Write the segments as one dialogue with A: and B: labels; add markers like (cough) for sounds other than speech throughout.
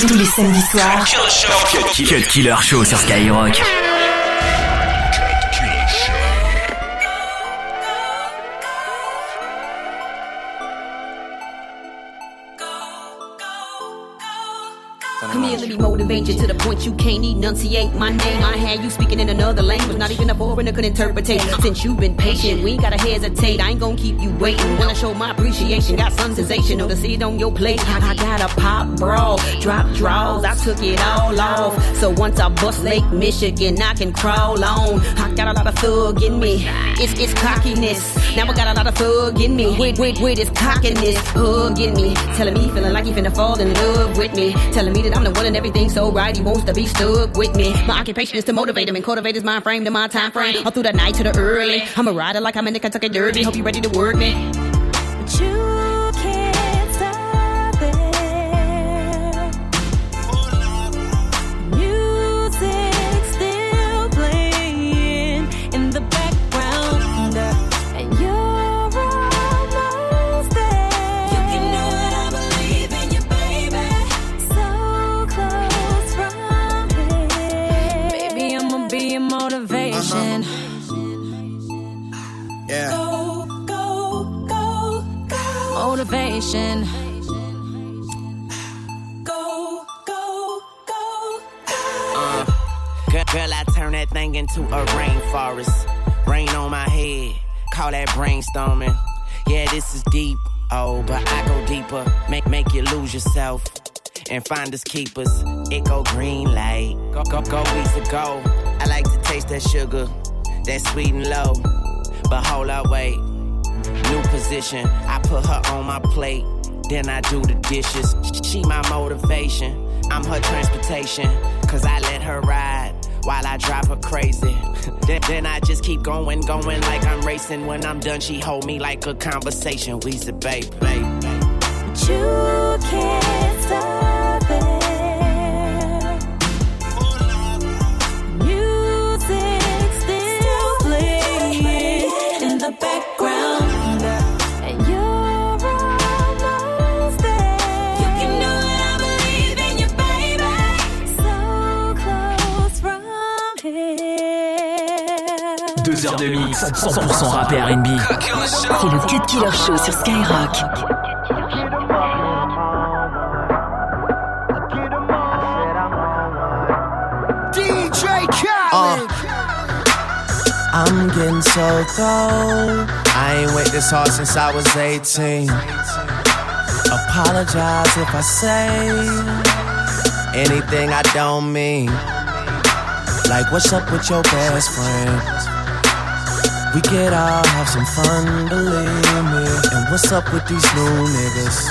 A: tous les samedis soirs.
B: Cut Killer Show sur Skyrock.
C: Me motivate you to the point you can't enunciate my name. I had you speaking in another language, not even a foreigner could interpret. Since you've been patient, we ain't gotta hesitate. I ain't gonna keep you waiting. Wanna show my appreciation, got some sensational to see it on your plate. I, I got a pop brawl, drop draws, I took it all off. So once I bust Lake Michigan, I can crawl on. I got a lot of thug in me, it's, it's cockiness. Now I got a lot of thug in me, with, with, with this cockiness, hugging me, telling me feeling like he finna fall in love with me, telling me that I'm the one and everything so right. He wants to be stuck with me. My occupation is to motivate him and cultivate his mind frame to my time frame. All through the night to the early. I'm a rider like I'm in the Kentucky Derby. Hope you ready to work me.
D: Into a rainforest. Rain on my head, call that brainstorming. Yeah, this is deep, oh, but I go deeper. Make make you lose yourself and find us keepers. It go green light, go go go weeks ago. I like to taste that sugar, that sweet and low. But hold up, wait. New position, I put her on my plate. Then I do the dishes. She my motivation. I'm her transportation. Cause I let her ride while I drive her crazy. (laughs) then, then I just keep going, going like I'm racing. When I'm done, she hold me like a conversation. We the babe, babe.
E: But you can't
B: Deux heures de mix, 100% rap et R&B.
A: C'est le Cut Killer Show sur Skyrock. DJ Khaled. Ah.
F: I'm getting so cold. I ain't wait this hard since I was 18. Apologize if I say anything I don't mean. Like, what's up with your best friend? We could all have some fun, believe me. And what's up with these new niggas?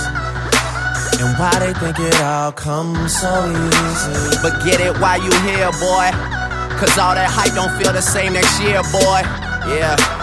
F: And why they think it all comes so easy?
G: But get it while you here, boy. Cause all that hype don't feel the same next year, boy. Yeah.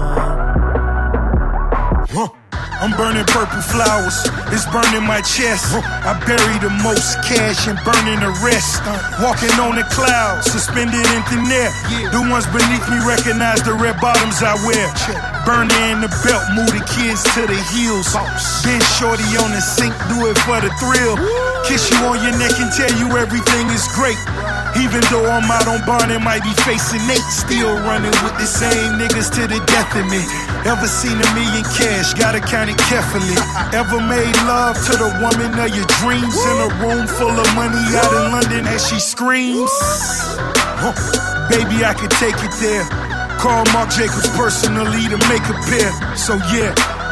H: I'm burning purple flowers, it's burning my chest. I bury the most cash and burning the rest. Walking on the clouds, suspended in thin air. The ones beneath me recognize the red bottoms I wear. Burner in the belt, move the kids to the heels. Been shorty on the sink, do it for the thrill. Kiss you on your neck and tell you everything is great. Even though I'm out on bond and might be facing eight, still running with the same niggas to the death of me. Ever seen a million cash? Gotta count it carefully. (laughs) Ever made love to the woman of your dreams in a room full of money out in London as she screams? Huh. Baby, I could take it there. called Marc Jacobs personally to make a pair. So yeah,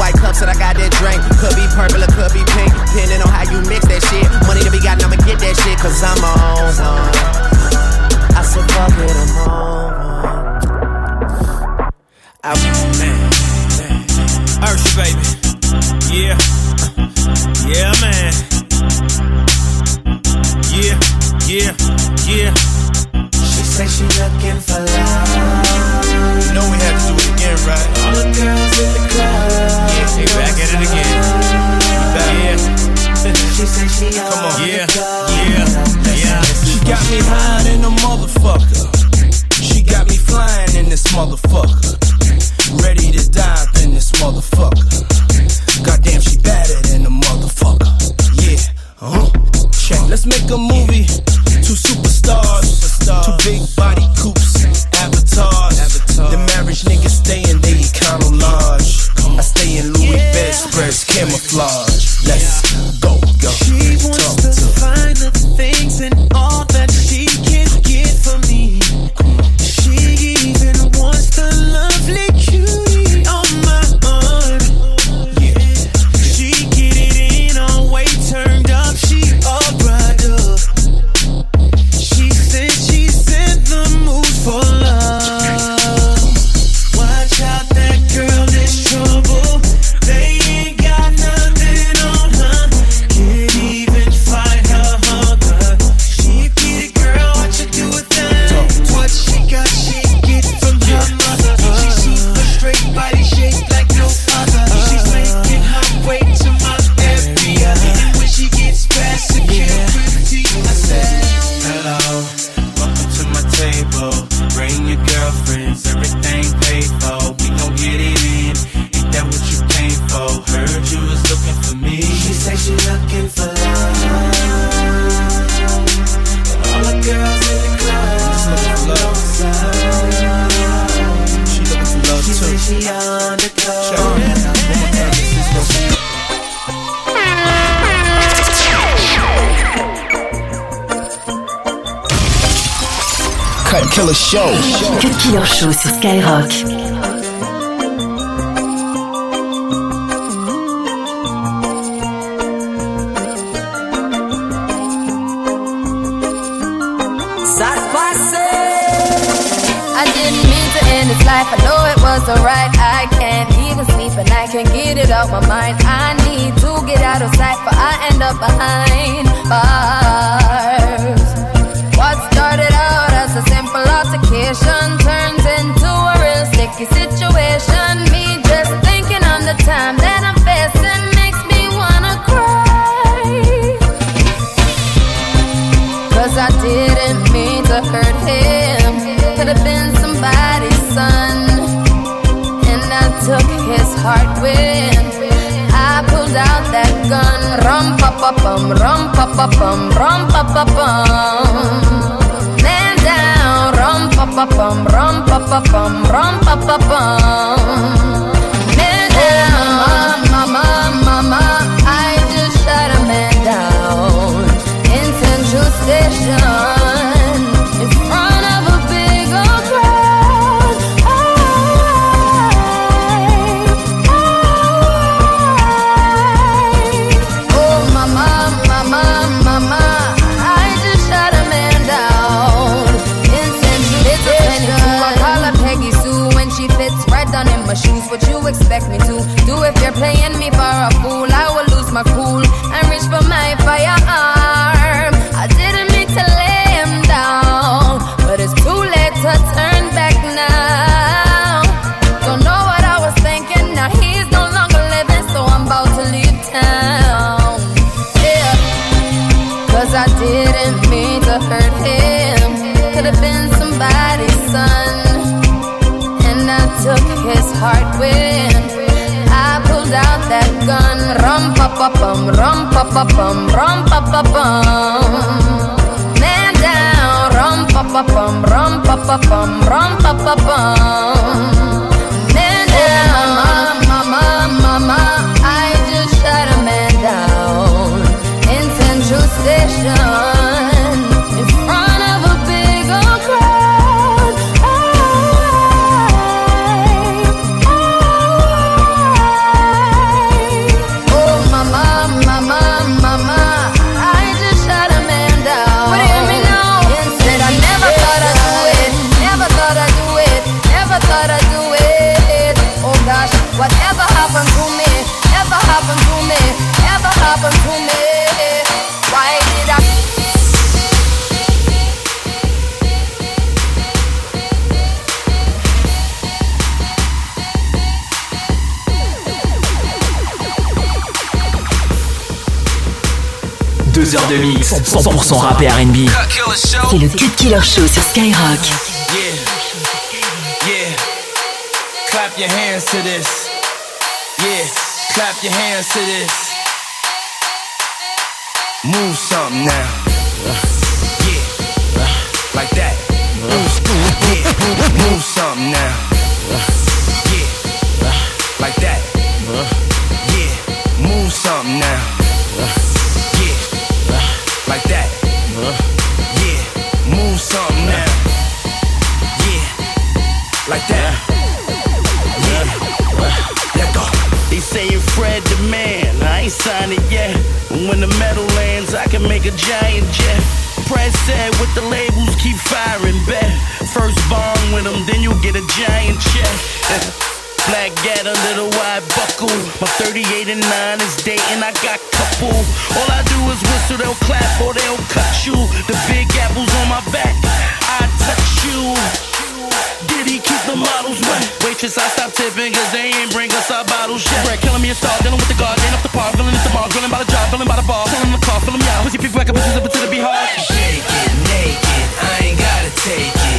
G: White cups and I got that drink. Could be purple or could be pink. Depending on how you mix that shit. Money to be gotten, I'ma get that shit. Cause I'm on one.
F: I said fuck it, I'm on one.
G: I, man, man.
I: Ursha, baby. Yeah. Yeah, man. Yeah, yeah, yeah.
F: She say she looking for love.
I: You know we had to do it again, right?
F: All the girls in the say she
I: Come on.
F: on
I: Yeah, yeah, yeah. She got me high in a motherfucker. She got me flying in this motherfucker. Killer
A: sur Skyrock.
E: Life. I know it wasn't right. I can't even sleep and I can't get it out my mind. I need to get out of sight, but I end up behind bars. What started out as a simple altercation turns situation. Me just thinking on the time that I'm facing makes me wanna cry. Cause I didn't mean to hurt him. Could have been somebody's son. And I took his heart when I pulled out that gun. Rum pa pa bum, rum pa pa bum, rum pa pa bum. Rum pa pa bum, rum pa pa bum, rum pa pa bum. Cause I didn't mean to hurt him. Could have been somebody's son. And I took his heart when I pulled out that gun. Rum pa pa bum, rum pa pa bum, rum pa pa bum. Man down, rum pa pa bum, rum pa pa bum, rum pa pa bum.
J: 12 heures de mix, 100% rap et R&B.
A: C'est le Cut Killer Show sur Skyrock.
K: Yeah, yeah, clap your hands to this. Yeah, clap your hands to this. Move something now. Yeah, like that. Move, move, move something now. Yeah, like that.
L: Fred the man, I ain't signed it yet. When the metal lands, I can make a giant jet. Press said with the labels, keep firing, bet. First bond with them, then you'll get a giant check. (laughs) Black gat under the wide buckle. My 38 and 9 is dating, I got couple. All I do is whistle, they'll clap or they'll cut you. The big apples on my back, I touch you. He keep the models wet? Waitress, I stopped tipping cause they ain't bring us our bottles yet. Bread killing me a star, dealing with the guard, ain't up the par, feeling at the mall, grilling by the job, feeling by the bar, filling the car, filling me out. Pussy people back up, bitches up into the beehard.
K: Shake it naked, I ain't gotta take it.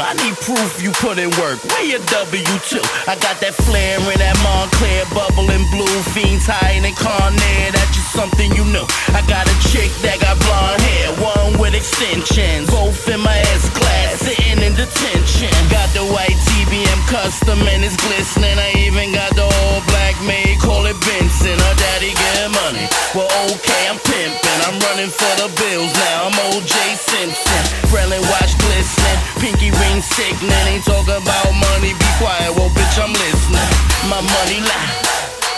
K: I
L: need proof you put in work. Where your W2? I got that flare in that Moncler bubbling blue. Fiends high and Carnet. That's just something you know. I got a chick that got blonde hair, one with extensions. Both in my S class, sitting in detention. Got the white TBM custom and it's glistening. I even got the all black maid, call it Benson. Her daddy get money. Well, okay, I'm pimping. I'm running for the bills now. I'm OJ Simpson. Krellin watch glistening. Pinky ring sickening. Ain't talking about money. Be quiet. Well, bitch, I'm listening. My money lie.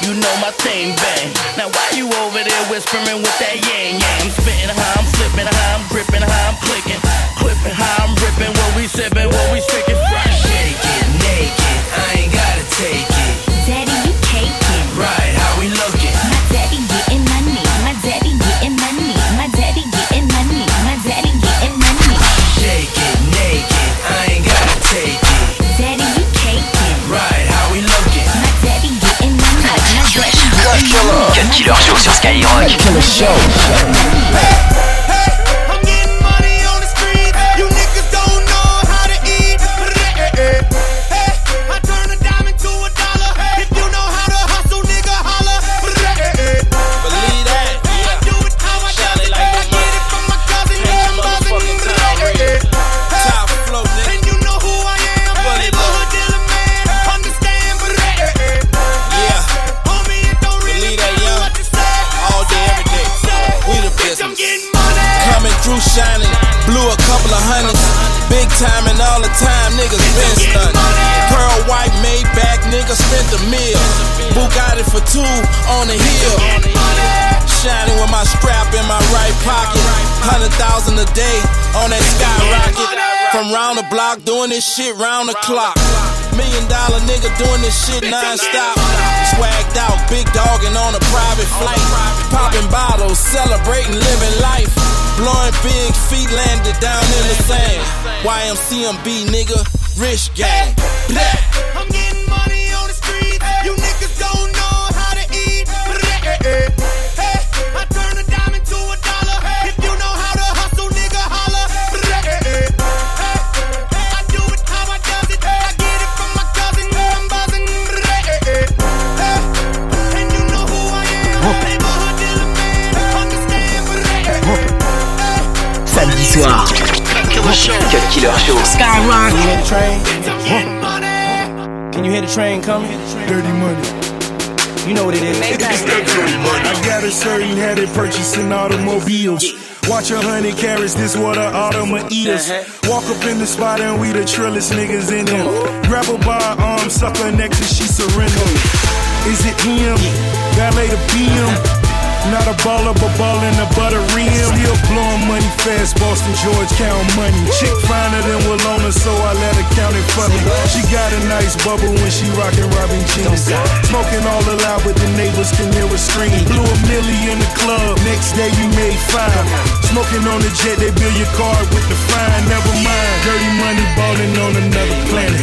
L: You know my thing bang. Now why you over there whispering with that yang yang? I'm spitting how I'm flipping, how I'm gripping, how I'm clicking, clipping, how I'm ripping. What we sipping, what we sticking.
K: Shake it naked, I ain't gotta take it.
A: Daddy, you caking.
K: Right, how we looking?
A: My daddy getting money. My daddy getting money. My daddy getting money. My daddy getting money.
K: Shake it naked, I ain't gotta take it.
A: Daddy, you caking.
K: Right, how we looking?
A: My daddy getting money. My daddy getting money.
J: Cut Killer Show sur Skyrock.
M: I'm spent a meal. Got it
K: for two on the hill. Shining with my strap in my right pocket. Hundred thousand a day on that skyrocket. From round the block, doing this shit round the clock. Million dollar nigga doing this shit non-stop.
M: Swagged out, big dog and on a private flight. Popping bottles, celebrating, living life. Blowing big feet landed down in the sand. YMCMB nigga, rich gang.
N: Black. come? Dirty money. You know what it
M: is. It's that
O: dirty money. I got a certain habit purchasing automobiles. Watch a hundred cars, this what an automobiles. Uh-huh. Walk up in the spot and we the trillest niggas in there. Grab her by her arm, suck her neck till she surrender. Is it him? Ballet the BM? Not a baller, but ball in the rim. Still blowing money fast, Boston George count money. Chick finer than Willona, so I let her count it for me. She got a nice bubble when she rockin' Robin jeans. Smoking all aloud, but the neighbors can hear a scream. Blew a million in the club, next day you made five. Smoking on the jet, they bill your card with the fine. Never mind, dirty money ballin' on another planet.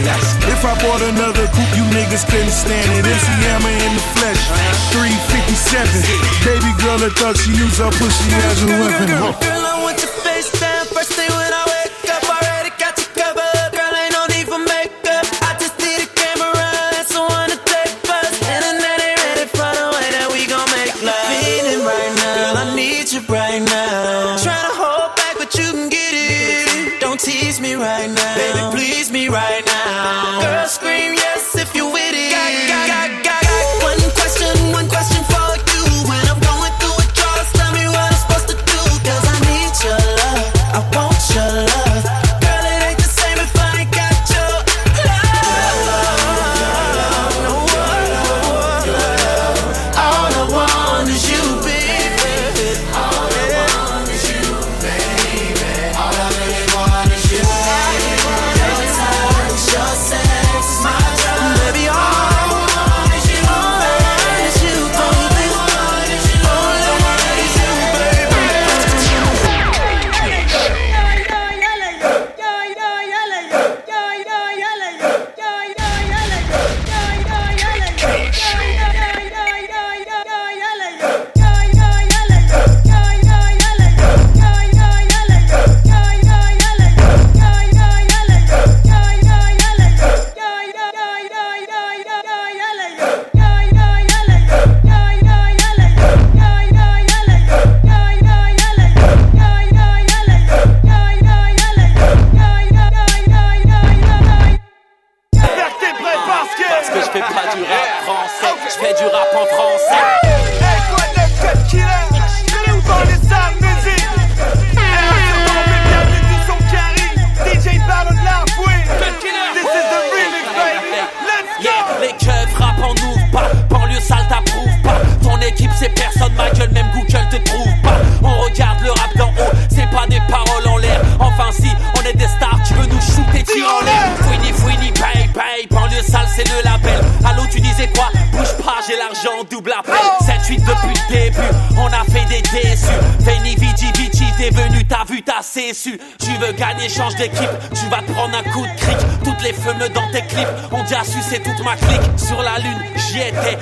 O: If I bought another coupe, you niggas couldn't stand it. MC Hammer in the flesh, 357. Baby Every girl that thought she used her pussy as a weapon. Huh.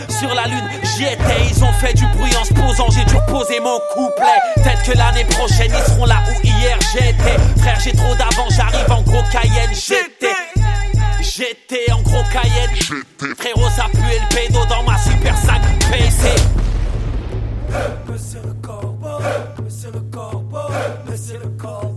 P: sur la lune, j'y étais. Ils ont fait du bruit en se posant, j'ai dû reposer mon couplet. Peut-être que l'année prochaine, ils seront là où hier j'étais. Frère, j'ai trop d'avant, j'arrive en gros Cayenne, j'étais. J'étais en gros Cayenne. Frérot, ça pue le pédo dans ma super sac PC.
N: Le corbeau.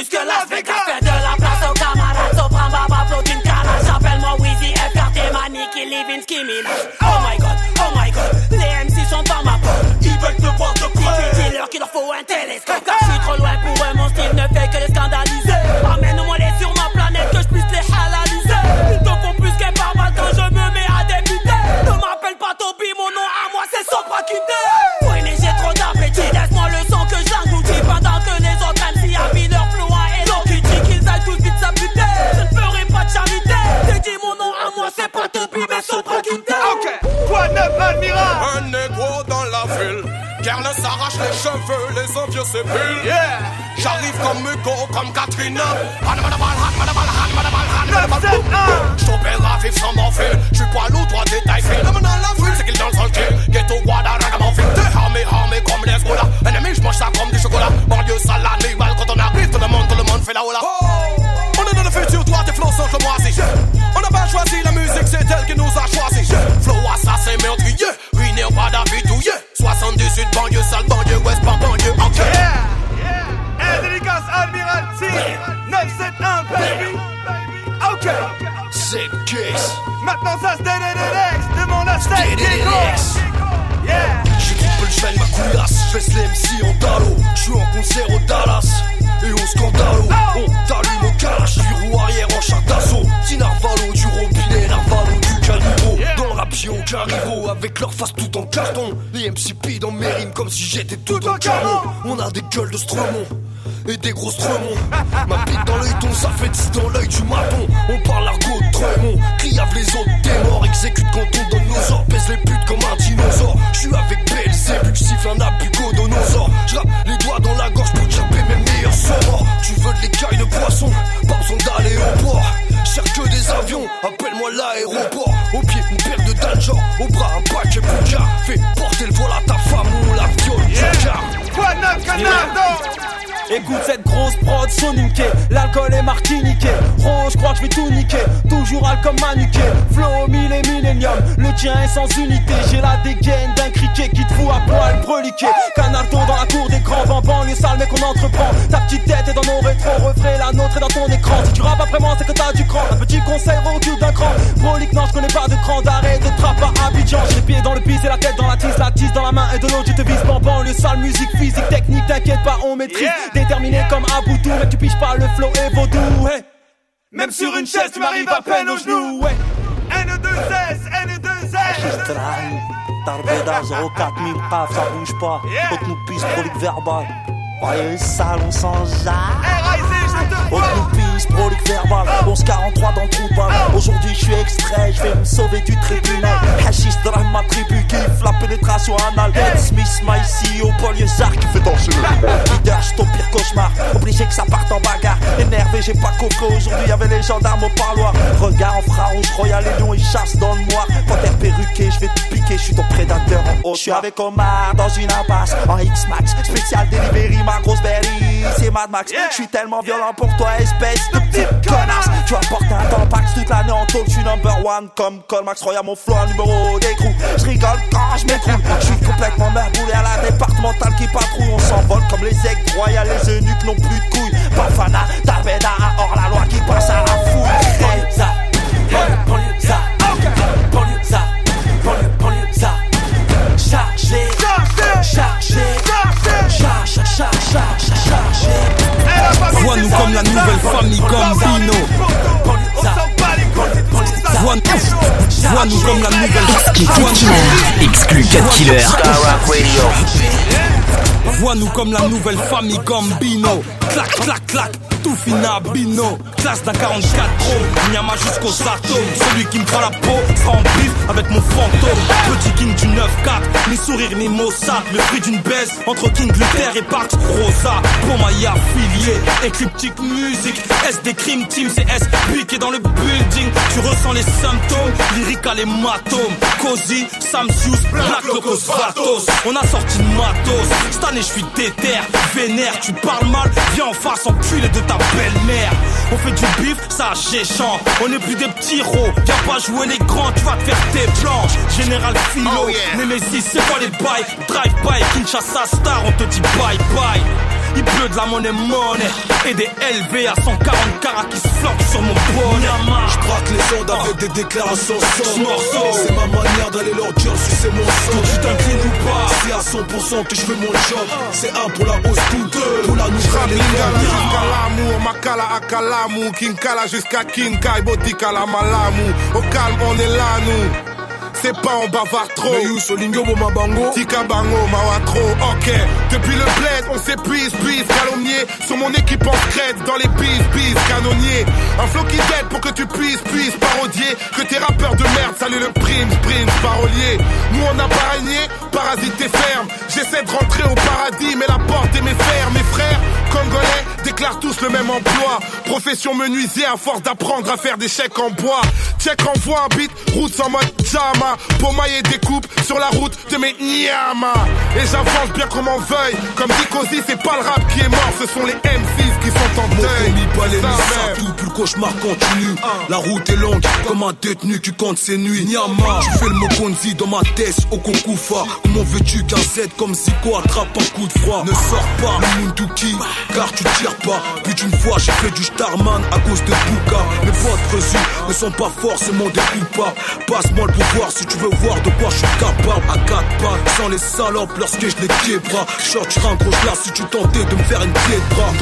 Q: plus que Las Vegas.
R: 78 banlieue sale, banlieue ouest, pas banlieue ok.
N: Yeah, yeah, dédicace Admiralty 971 baby. Ok.
R: Sick
N: Maintenant ça se DDDX, demande à Steak
R: DDDX.
N: Yeah.
R: J'suis triple, j'vais ma couillasse, j'fais les MC en dallo J'suis en concert au Dallas. Et au Scandalo. On t'allume au calache, puis roue arrière en char d'assaut. Petit narvalo du robinet, narvalo du le rap avec leur face tout en carton. Les MCP dans mes rimes comme si j'étais tout en canon On a des gueules de Stremont et des gros stremons Ma bite dans l'œil ton ça fait 10 dans l'œil du maton. On parle l'argot de Tremont Criave les autres t'es mort. Exécute quand on donne nos ordres Pèse les putes comme un dinosaure. J'suis avec Belzébuth J'siffle un abugodonosaure J'rappe les doigts dans la gorge pour chapper mes meilleurs sorts. Tu veux de l'écaille de poisson Pas besoin d'aller au port. Cherche que des avions Appelle-moi l'aéroport. Au pied une paire Au bras un paquet
S: Écoute cette grosse prod soniquée, l'alcool est martiniqué. Rose, je crois que je vais tout niquer, toujours alcool manuqué. Flow mille et millénium, le tien est sans unité. J'ai la dégaine d'un criquet qui te fout à poil breliqué. Canalto dans la cour des grands bambans, les sales mais qu'on entreprend. Ta petite tête est dans nos rétros, refrais la nôtre est dans ton écran. Si tu rappes après moi, c'est que t'as du cran. Un petit conseil, recul d'un cran. Brolique, non, je connais pas de cran d'arrêt de trappe à Abidjan. J'ai les pieds dans le pis et la tête dans la tise, la tise dans la main et de l'autre, tu te vises bambam. Le sale musique, physique, technique, t'inquiète pas, on maîtrise. Déterminé comme Aboutou, mais tu piges pas le flow et vaudou, hey.
N: Même sur une chaise, tu m'arrives à peine aux genoux, ouais. N2S, N2S.
T: Strain, Tarbeda 04000 paf, ça bouge pas. Haute nous pisse, prolique verbal. Ouais, sale, on s'en Haute nous pisse, prolique verbal. 1143 dans le trou de balle. Aujourd'hui, je suis extrait, je vais me sauver du tribunal. Hashish drame ma tribu, kiffe la pénétration anale. Ed Smith, my CEO, banlieusard qui fait danser le Leader, je ton pire cauchemar. Obligé que ça parte en bagarre. Énervé, j'ai pas coco. Aujourd'hui, y'avait les gendarmes au parloir. Regard en infrarouge, Royal et Lion, ils chassent dans le noir. Panthère perruqué, je vais te piquer, je suis ton prédateur en haut. Je suis avec Omar dans une impasse. En X-Max, spécial delivery, ma grosse berry. C'est Mad Max. Je suis tellement violent pour toi, espèce de petite connasse. Tu vas porter un tampax toute l'année en tôle. Je suis number one comme Colmax Royal, mon flow, un numéro d'écrou. Je rigole quand je m'écroule. Je suis complètement merboulé à la départementale qui patrouille. On s'envole comme les aigles royales, les eunuques n'ont plus de couilles. Bafana, Tarbeda, hors la loi qui passe à la fouille.
S: Gambino. Vois-nous vois-nous comme la nouvelle
J: Exclu 4 Killer. Exclu 4 Killer. Skyrock Radio.
S: Vois-nous comme la nouvelle famille Gambino. Clac, clac, clac, tout fina bino. Classe d'un 44 chrome, Nyama jusqu'aux atomes. Celui qui me prend la peau sera en bif avec mon fantôme. Petit king du 9-4, ni sourire ni Mossad. Le prix d'une baisse entre King Luther et Parks Rosa. My affilié, écliptique musique. S des Crime Team, c'est S piqué dans le building? Tu ressens les symptômes, lyrical et matom. Cozy, Samsius, Black Locos Vatos. On a sorti de matos. Cette année, je suis déter, vénère. Tu parles mal, viens en face, enculé de ta belle-mère. On fait du bif, ça géchant. On n'est plus des petits rots. Viens pas jouer les grands, tu vas te faire tes planches. Général Philo, Nemesis, c'est quoi les bails? Drive-by, Kinshasa Star, on te dit bye bye. Il pleut de la monnaie monnaie et des LV à 140 carats qui se floquent sur mon bonnet.
R: Je braque les ondes avec des déclarations sans C'est ma manière d'aller leur dire si c'est mon sang.
S: Tu t'inclines ou pas
R: C'est à 100% que je fais mon job. C'est un pour la hausse, tout deux pour la nouvelle école.
U: Makala à Kalamu, Kinkala jusqu'à Kinkai, Bodikala Malamu. Au calme, on est là, nous. C'est pas on bavard trop.
R: Solingo, Moma Bango.
U: Tika Bango, Mawa trop, ok. Depuis le bled, on s'épuise, bise, calomnier. Sur mon équipe en crête, dans les bises, bises, canonnier. Un flow qui t'aide pour que tu puisses, puisses parodier. Que tes rappeurs de merde, Salut le prince, prince, parolier. Nous on a pas régné, parasité ferme. J'essaie de rentrer au paradis, mais la porte est mes fers, mes frères. Congolais déclarent tous le même emploi. Profession menuisier à force d'apprendre à faire des chèques en bois. Check envoie un beat, route en mode jama. Pomaille des coupes sur la route de mes nyama. Et j'avance bien qu'on m'en veuille. Comme dit Cozy, c'est pas le rap qui est mort, ce sont les M6 qui sont en deuil.
R: Mon pas les
U: Ça
R: tout, plus le cauchemar continue. La route est longue, comme un détenu qui compte ses nuits. Nyama, je fais le Mokonzi dans ma tête au Kokufa. Comment veux-tu qu'un Z comme Zico attrape un coup de froid? Ne sors pas le Munduki, car tu tires pas. Plus d'une fois, j'ai fait du Starman à cause de Bouka. Mes potes ne sont pas forcément des coupables. Passe-moi le pouvoir si tu veux voir de quoi je suis capable. À quatre pattes, sans les salopes lorsque je les quiebra. Sortir un gros là si tu tentais de me faire une pied de bras.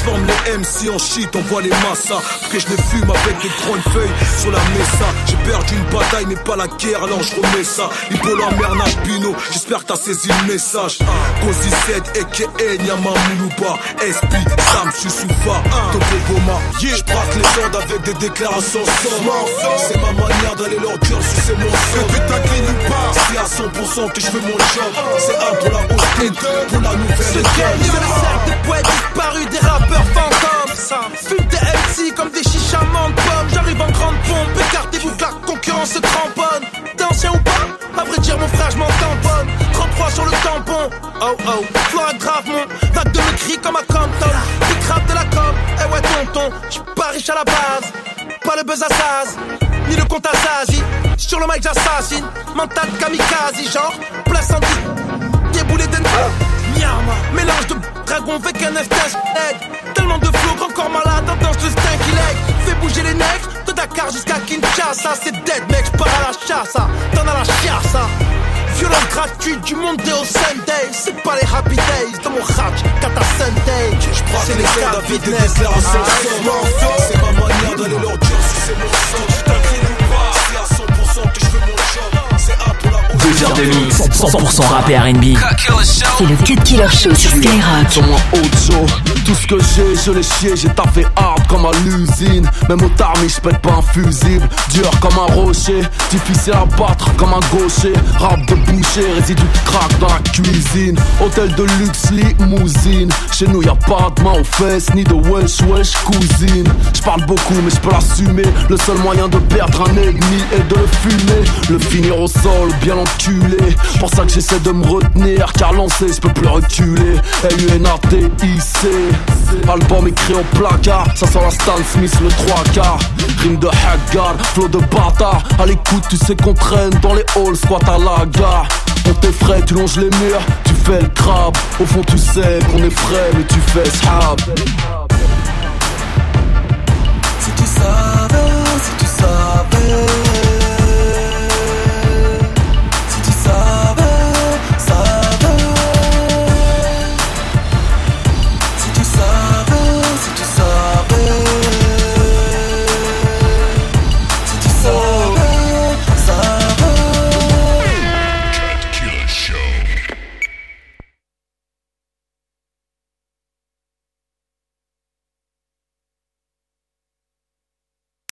R: Transforme les MC en shit, envoie les massas. Que je les fume avec des grandes feuilles sur la mesa. J'ai perdu une bataille, mais pas la guerre, alors je remets ça. Ibola Merna Pino, j'espère que t'as saisi le message. Kozi 7, aka Nyama Moulouba. SP, Sam Susufa, Topo Goma. Je braque les ondes avec des déclarations sans C'est ma manière d'aller leur cœur
U: t'inclines ou pas
R: C'est à 100% que je fais mon job. C'est un pour la deux pour la nouvelle
V: Ce
R: école.
V: des poètes disparus, des rappeurs fantômes. Fume des MC comme des chichamans de pommes. J'arrive en grande pompe, écartez-vous que la concurrence se cramponne. T'es ancien ou pas? À vrai dire, mon frère, je m'en tamponne. 33 sur le tampon. Oh oh, Flora grave, mon vague de me crie comme à Compton. Big rap de la com, eh ouais, tonton. J'suis pas riche à la base, pas le buzz à ni le compte à Zazie. Sur le mic, j'assassine. Mental kamikaze, genre, place en déboulé d'un Nyama Mélange de dragon avec un FTS C'est dead mec, j'pars à la chasse, hein. t'en as la chiasse hein. Violence gratuite du monde au Sunday C'est pas les happy days de mon hatch, Kata Sunday
R: braque
V: C'est
R: les
V: les gars
R: des
V: fitness
R: déclarations
V: Ah,
R: C'est ma manière d'aller leur dire si c'est mon sang. T'inclines ou pas C'est à 100% que je fais mon job. C'est un pour la hausse.
B: Deux heures de mix, 100% rap et R&B.
J: C'est le Cut Killer Show sur Skyrock.
W: Sur moi Ocho, tout ce que j'ai, je l'ai chié, j'ai taffé hard comme à l'usine. Même au tarmi, je pète pas un fusible, dur comme un rocher, difficile à battre comme un gaucher. Rap de boucher, résidu de crack dans la cuisine. Hôtel de luxe, limousine. Chez nous y a pas de main aux fesses, ni de wesh wesh cousine. Je parle beaucoup, mais je peux l'assumer. Le seul moyen de perdre un ennemi est de le fumer. Le finir au sol, bien enculé. Pour ça que j'essaie de me retenir, car lancé, je peux plus reculer. L-U-N-A-T-I-C. Album écrit au placard, ça sent la Stan Smith le 3 quarts. Rime de Haggard, flow de bâtard. À l'écoute, tu sais qu'on traîne dans les halls, squat à la gare. On t'effraie, tu longes les murs, tu fais le crabe. Au fond, tu sais qu'on est frais, mais tu fais sab.
V: Si tu savais